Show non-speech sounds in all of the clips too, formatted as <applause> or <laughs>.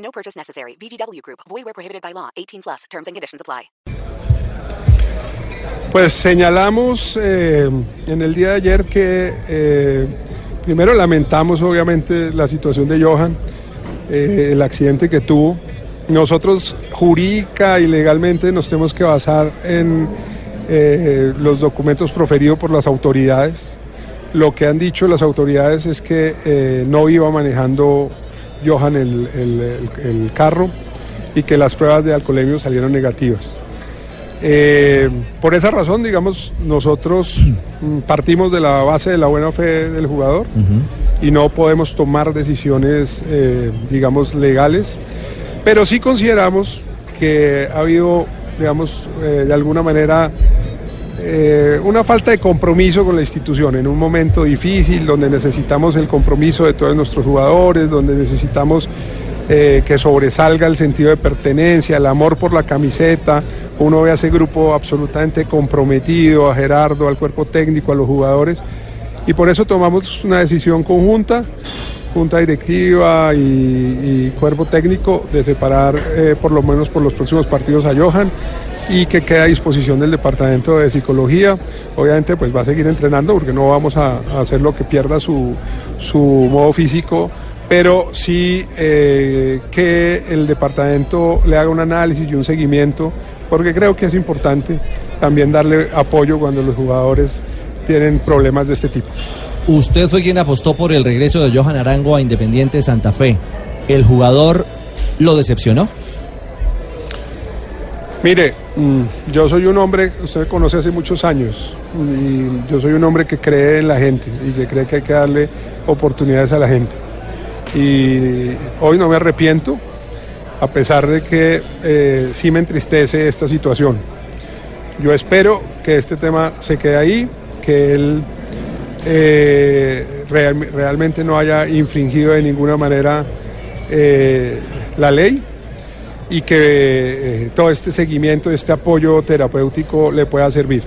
No purchase necessary. VGW Group. Void where prohibited by law. 18 plus. Terms and conditions apply. Pues señalamos eh, en el día de ayer que eh, primero lamentamos obviamente la situación de Johan, eh, el accidente que tuvo. Nosotros jurídica y legalmente nos tenemos que basar en eh, los documentos proferidos por las autoridades. Lo que han dicho las autoridades es que eh, no iba manejando Johan el, el- el- carro y que las pruebas de alcoholemia salieron negativas. Eh, por esa razón, digamos, nosotros mm, partimos de la base de la buena fe del jugador y no podemos tomar decisiones, eh, digamos, legales, pero sí consideramos que ha habido, digamos, eh, de alguna manera eh, una falta de compromiso con la institución en un momento difícil donde necesitamos el compromiso de todos nuestros jugadores, donde necesitamos eh, que sobresalga el sentido de pertenencia, el amor por la camiseta. Uno ve a ese grupo absolutamente comprometido, a Gerardo, al cuerpo técnico, a los jugadores. Y por eso tomamos una decisión conjunta, junta directiva y, cuerpo técnico, de separar eh, por lo menos por los próximos partidos a Johan y que quede a disposición del departamento de psicología. Obviamente pues va a seguir entrenando porque no vamos a, a hacer lo que pierda su, su modo físico, pero sí eh, que el departamento le haga un análisis y un seguimiento, porque creo que es importante también darle apoyo cuando los jugadores tienen problemas de este tipo. Usted fue quien apostó por el regreso de Johan Arango a Independiente Santa Fe. ¿El jugador lo decepcionó? Mire, yo soy un hombre, usted me conoce hace muchos años, y yo soy un hombre que cree en la gente y que cree que hay que darle oportunidades a la gente. Y hoy no me arrepiento, a pesar de que eh, sí me entristece esta situación. Yo espero que este tema se quede ahí, que él eh, real- realmente no haya infringido de ninguna manera eh, la ley y que eh, todo este seguimiento, este apoyo terapéutico le pueda servir.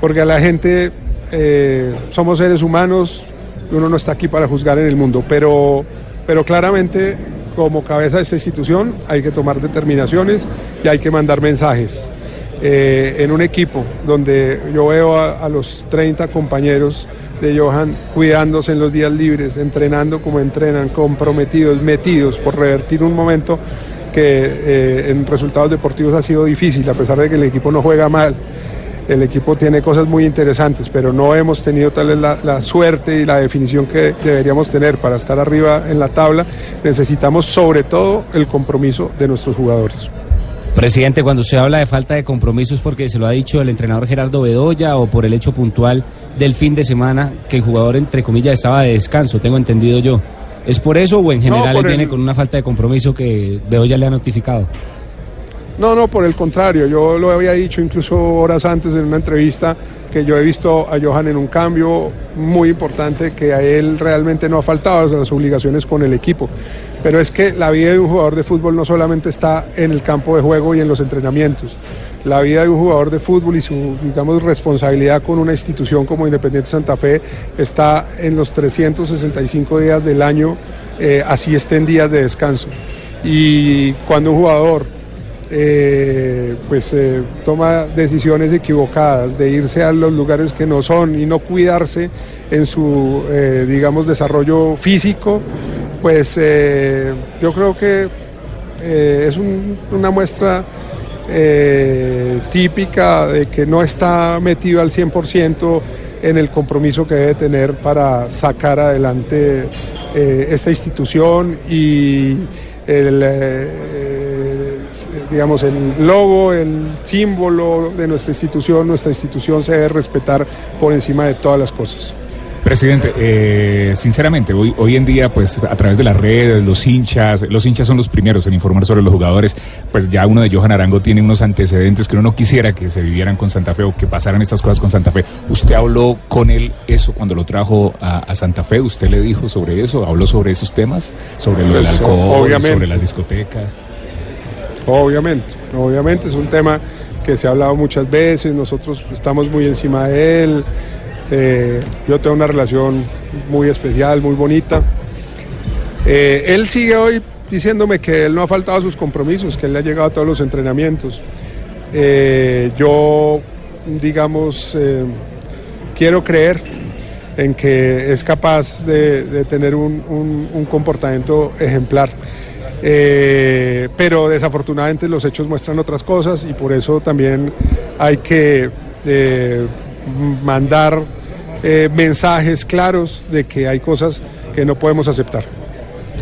Porque a la gente eh, somos seres humanos, uno no está aquí para juzgar en el mundo, pero, pero claramente como cabeza de esta institución hay que tomar determinaciones y hay que mandar mensajes. Eh, en un equipo donde yo veo a, a los 30 compañeros de Johan cuidándose en los días libres, entrenando como entrenan, comprometidos, metidos por revertir un momento que eh, en resultados deportivos ha sido difícil, a pesar de que el equipo no juega mal. El equipo tiene cosas muy interesantes, pero no hemos tenido tal vez la, la suerte y la definición que deberíamos tener para estar arriba en la tabla. Necesitamos sobre todo el compromiso de nuestros jugadores. Presidente, cuando usted habla de falta de compromiso es porque se lo ha dicho el entrenador Gerardo Bedoya o por el hecho puntual del fin de semana que el jugador, entre comillas, estaba de descanso, tengo entendido yo. ¿Es por eso o en general por él viene el- con una falta de compromiso que Bedoya le ha notificado? No, no, por el contrario, yo lo había dicho incluso horas antes en una entrevista que yo he visto a Johan en un cambio muy importante que a él realmente no ha faltado las obligaciones con el equipo. Pero es que la vida de un jugador de fútbol no solamente está en el campo de juego y en los entrenamientos. La vida de un jugador de fútbol y su, digamos, responsabilidad con una institución como Independiente Santa Fe está en los 365 días del año, eh, así estén días de descanso. Y cuando un jugador eh, pues eh, toma decisiones equivocadas de irse a los lugares que no son y no cuidarse en su eh, digamos desarrollo físico pues eh, yo creo que eh, es un- una muestra eh, típica de que no está metido al 100% en el compromiso que debe tener para sacar adelante eh, esta institución y el, eh, digamos, el logo, el símbolo de nuestra institución, nuestra institución se debe respetar por encima de todas las cosas. Presidente, eh, sinceramente, hoy, hoy en día, pues a través de las redes, los hinchas, los hinchas son los primeros en informar sobre los jugadores, pues ya uno de Johan Arango tiene unos antecedentes que uno no quisiera que se vivieran con Santa Fe o que pasaran estas cosas con Santa Fe. ¿Usted habló con él eso cuando lo trajo a, a Santa Fe? ¿Usted le dijo sobre eso? ¿Habló sobre esos temas? ¿Sobre lo del Pues, alcohol? obviamente. ¿Sobre las discotecas? Obviamente, obviamente es un tema que se ha hablado muchas veces, nosotros estamos muy encima de él, eh, yo tengo una relación muy especial, muy bonita. Eh, él sigue hoy diciéndome que él no ha faltado a sus compromisos, que él le ha llegado a todos los entrenamientos. Eh, yo, digamos, quiero creer en que es capaz de, tener un, un- comportamiento ejemplar. Pero desafortunadamente los hechos muestran otras cosas y por eso también hay que mandar eh, mensajes claros de que hay cosas que no podemos aceptar.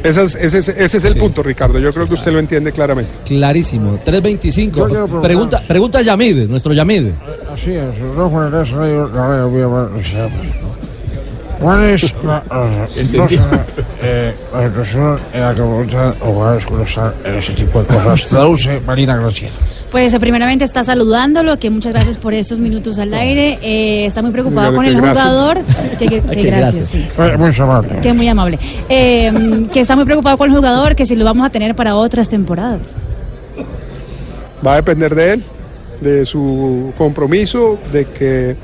Ese es, ese es- ese es el punto, Ricardo. Yo creo que usted lo entiende claramente. Clarísimo. Yo quiero 325. preguntar- Pregunta, pregunta Yamid, nuestro Yamid. Así es, no con el radio, la radio voy a ver, o sea, ¿Cuál es la, la- Entendí. no sé, eh, la situación en la que cuando están en ese tipo de cosas? Traduce Marina Graciela. Pues eh, primeramente está saludándolo, que muchas gracias por estos minutos al aire. Eh, está muy preocupado con el gracias. jugador. Que, que- <laughs> que gracias, gracias. sí. Eh, muy amable. Que muy amable. Eh, que está muy preocupado con el jugador, que si lo vamos a tener para otras temporadas. Va a depender de él, de su compromiso, de que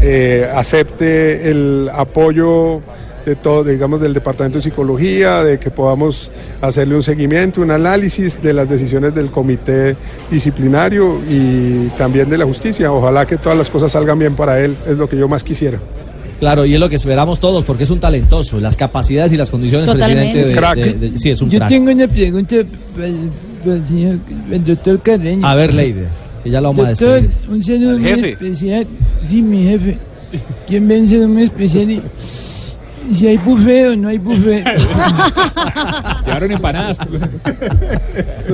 eh, acepte el apoyo de todo, digamos, del Departamento de Psicología, de que podamos hacerle un seguimiento, un análisis de las decisiones del comité disciplinario y también de la justicia. Ojalá que todas las cosas salgan bien para él, es lo que yo más quisiera. Claro, y es lo que esperamos todos, porque es un talentoso. Las capacidades y las condiciones, Totalmente. presidente, de, Crack. de- de- sí, es un Yo crack. tengo una pregunta para, para el señor, el doctor Carreño. A ver, Leider, que ya lo vamos a Doctor, despedir. un saludo Al muy especial. Sí, mi jefe. ¿Quién ve un muy especial? Y si hay buffet o no hay buffet. <laughs> Llevaron empanadas.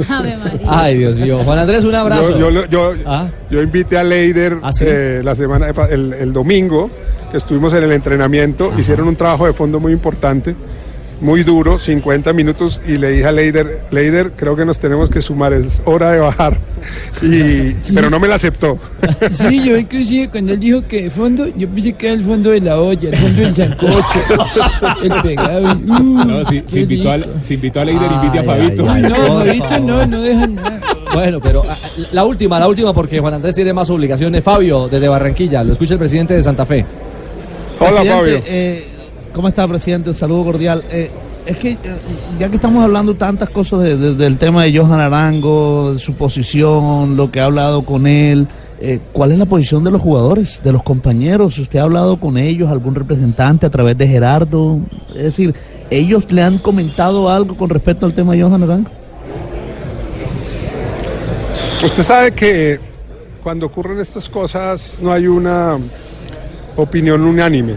Ave María. Ay, Dios mío. Juan Andrés, un abrazo. Yo, yo, lo- yo, Ah. yo invité a Leider ¿Ah, sí? eh, la semana, el, el domingo, que estuvimos en el entrenamiento, hicieron un trabajo de fondo muy importante, muy duro, 50 minutos, y le dije a Leider, Leider, creo que nos tenemos que sumar, es hora de bajar. Y, <laughs> Pero no me la aceptó. Sí, yo inclusive cuando él dijo que de fondo, yo pensé que era el fondo de la olla, el fondo del sancocho, el pegado. y, uh, No, qué invitó, a, invitó a Leider, invite a ay, Fabito. ay, No, favor. no, no dejan nada. Bueno, pero ah, la última, la última, porque Juan Andrés tiene más obligaciones. Fabio, desde Barranquilla, lo escucha el presidente de Santa Fe. Hola, Presidente, Fabio. eh, ¿Cómo está, presidente? Un saludo cordial. Eh, es que eh, ya que estamos hablando tantas cosas de- de- del tema de Johan Arango, su posición, lo que ha hablado con él, eh, ¿cuál es la posición de los jugadores, de los compañeros? ¿Usted ha hablado con ellos, algún representante a través de Gerardo? Es decir, ¿ellos le han comentado algo con respecto al tema de Johan Arango? Usted sabe que cuando ocurren estas cosas no hay una opinión unánime.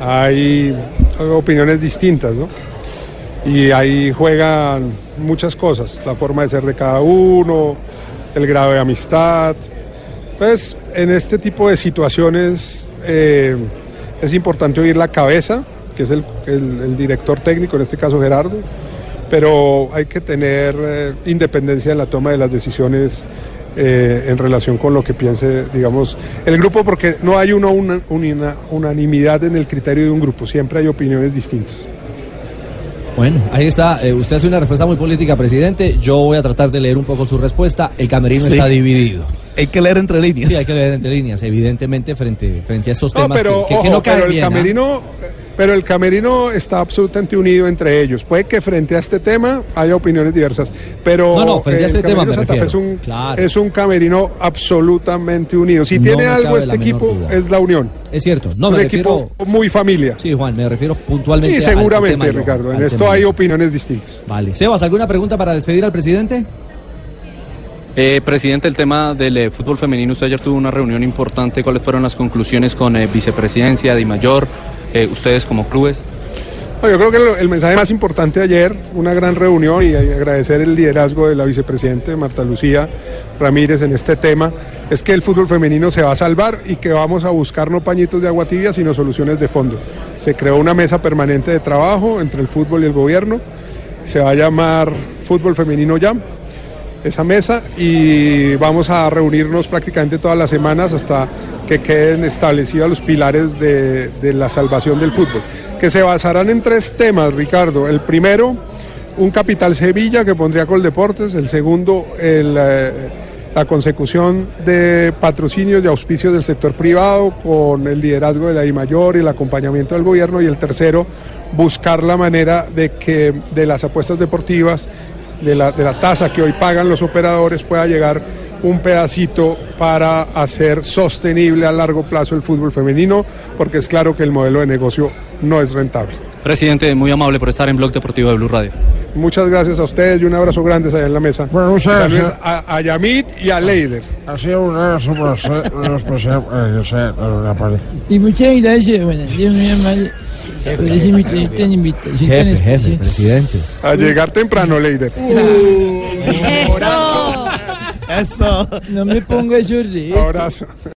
Hay opiniones distintas, ¿no? Y ahí juegan muchas cosas, la forma de ser de cada uno, el grado de amistad. Entonces, en este tipo de situaciones eh, es importante oír la cabeza, que es el, el- el director técnico, en este caso Gerardo, pero hay que tener eh, independencia en la toma de las decisiones eh, en relación con lo que piense, digamos, el grupo, porque no hay una, una- una unanimidad en el criterio de un grupo, siempre hay opiniones distintas. Bueno, ahí está. Eh, usted hace una respuesta muy política, presidente. Yo voy a tratar de leer un poco su respuesta. El camerino Sí. está dividido. Hay que leer entre líneas. Sí, hay que leer entre líneas, evidentemente, frente, frente a estos No, temas pero, que, que- que ojo, no caen pero el bien, ¿ah? camerino, pero el camerino está absolutamente unido entre ellos. Puede que frente a este tema haya opiniones diversas, pero No, no, frente a este tema me Santa Fe es un, Claro. es un camerino absolutamente unido. Si No tiene algo este equipo duda. es la unión. Es cierto. No, un me equipo refiero... muy familia. Sí, Juan, me refiero puntualmente Sí, al seguramente, tema Ricardo. En esto tema hay opiniones distintas. Vale. Sebas, ¿alguna pregunta para despedir al presidente? Eh, presidente, el tema del eh, fútbol femenino, usted ayer tuvo una reunión importante. ¿Cuáles fueron las conclusiones con eh, vicepresidencia, Di Mayor, eh, ustedes como clubes? Yo creo que el mensaje más importante ayer, una gran reunión y agradecer el liderazgo de la vicepresidente Marta Lucía Ramírez en este tema, es que el fútbol femenino se va a salvar y que vamos a buscar no pañitos de agua tibia, sino soluciones de fondo. Se creó una mesa permanente de trabajo entre el fútbol y el gobierno, se va a llamar Fútbol Femenino Ya, esa mesa, y vamos a reunirnos prácticamente todas las semanas hasta que queden establecidos los pilares de, de la salvación del fútbol, que se basarán en tres temas, Ricardo. El primero, un capital Sevilla que pondría Coldeportes, el segundo, el... eh, la consecución de patrocinios y auspicios del sector privado con el liderazgo de la DIMAYOR y el acompañamiento del gobierno y el tercero, buscar la manera de que de las apuestas deportivas, de la, de la tasa que hoy pagan los operadores pueda llegar un pedacito para hacer sostenible a largo plazo el fútbol femenino, porque es claro que el modelo de negocio no es rentable. Presidente, muy amable por estar en Blog Deportivo de Blue Radio. Muchas gracias a ustedes y un abrazo grande allá en la mesa. Bueno, muchas gracias. A, a Yamit y a Leider. Ha sido un abrazo. Y muchas gracias, muy invitación tan Jefe, jefe, presidente. A llegar temprano, Leider. Eso. Eso. No me ponga eso re. Abrazo.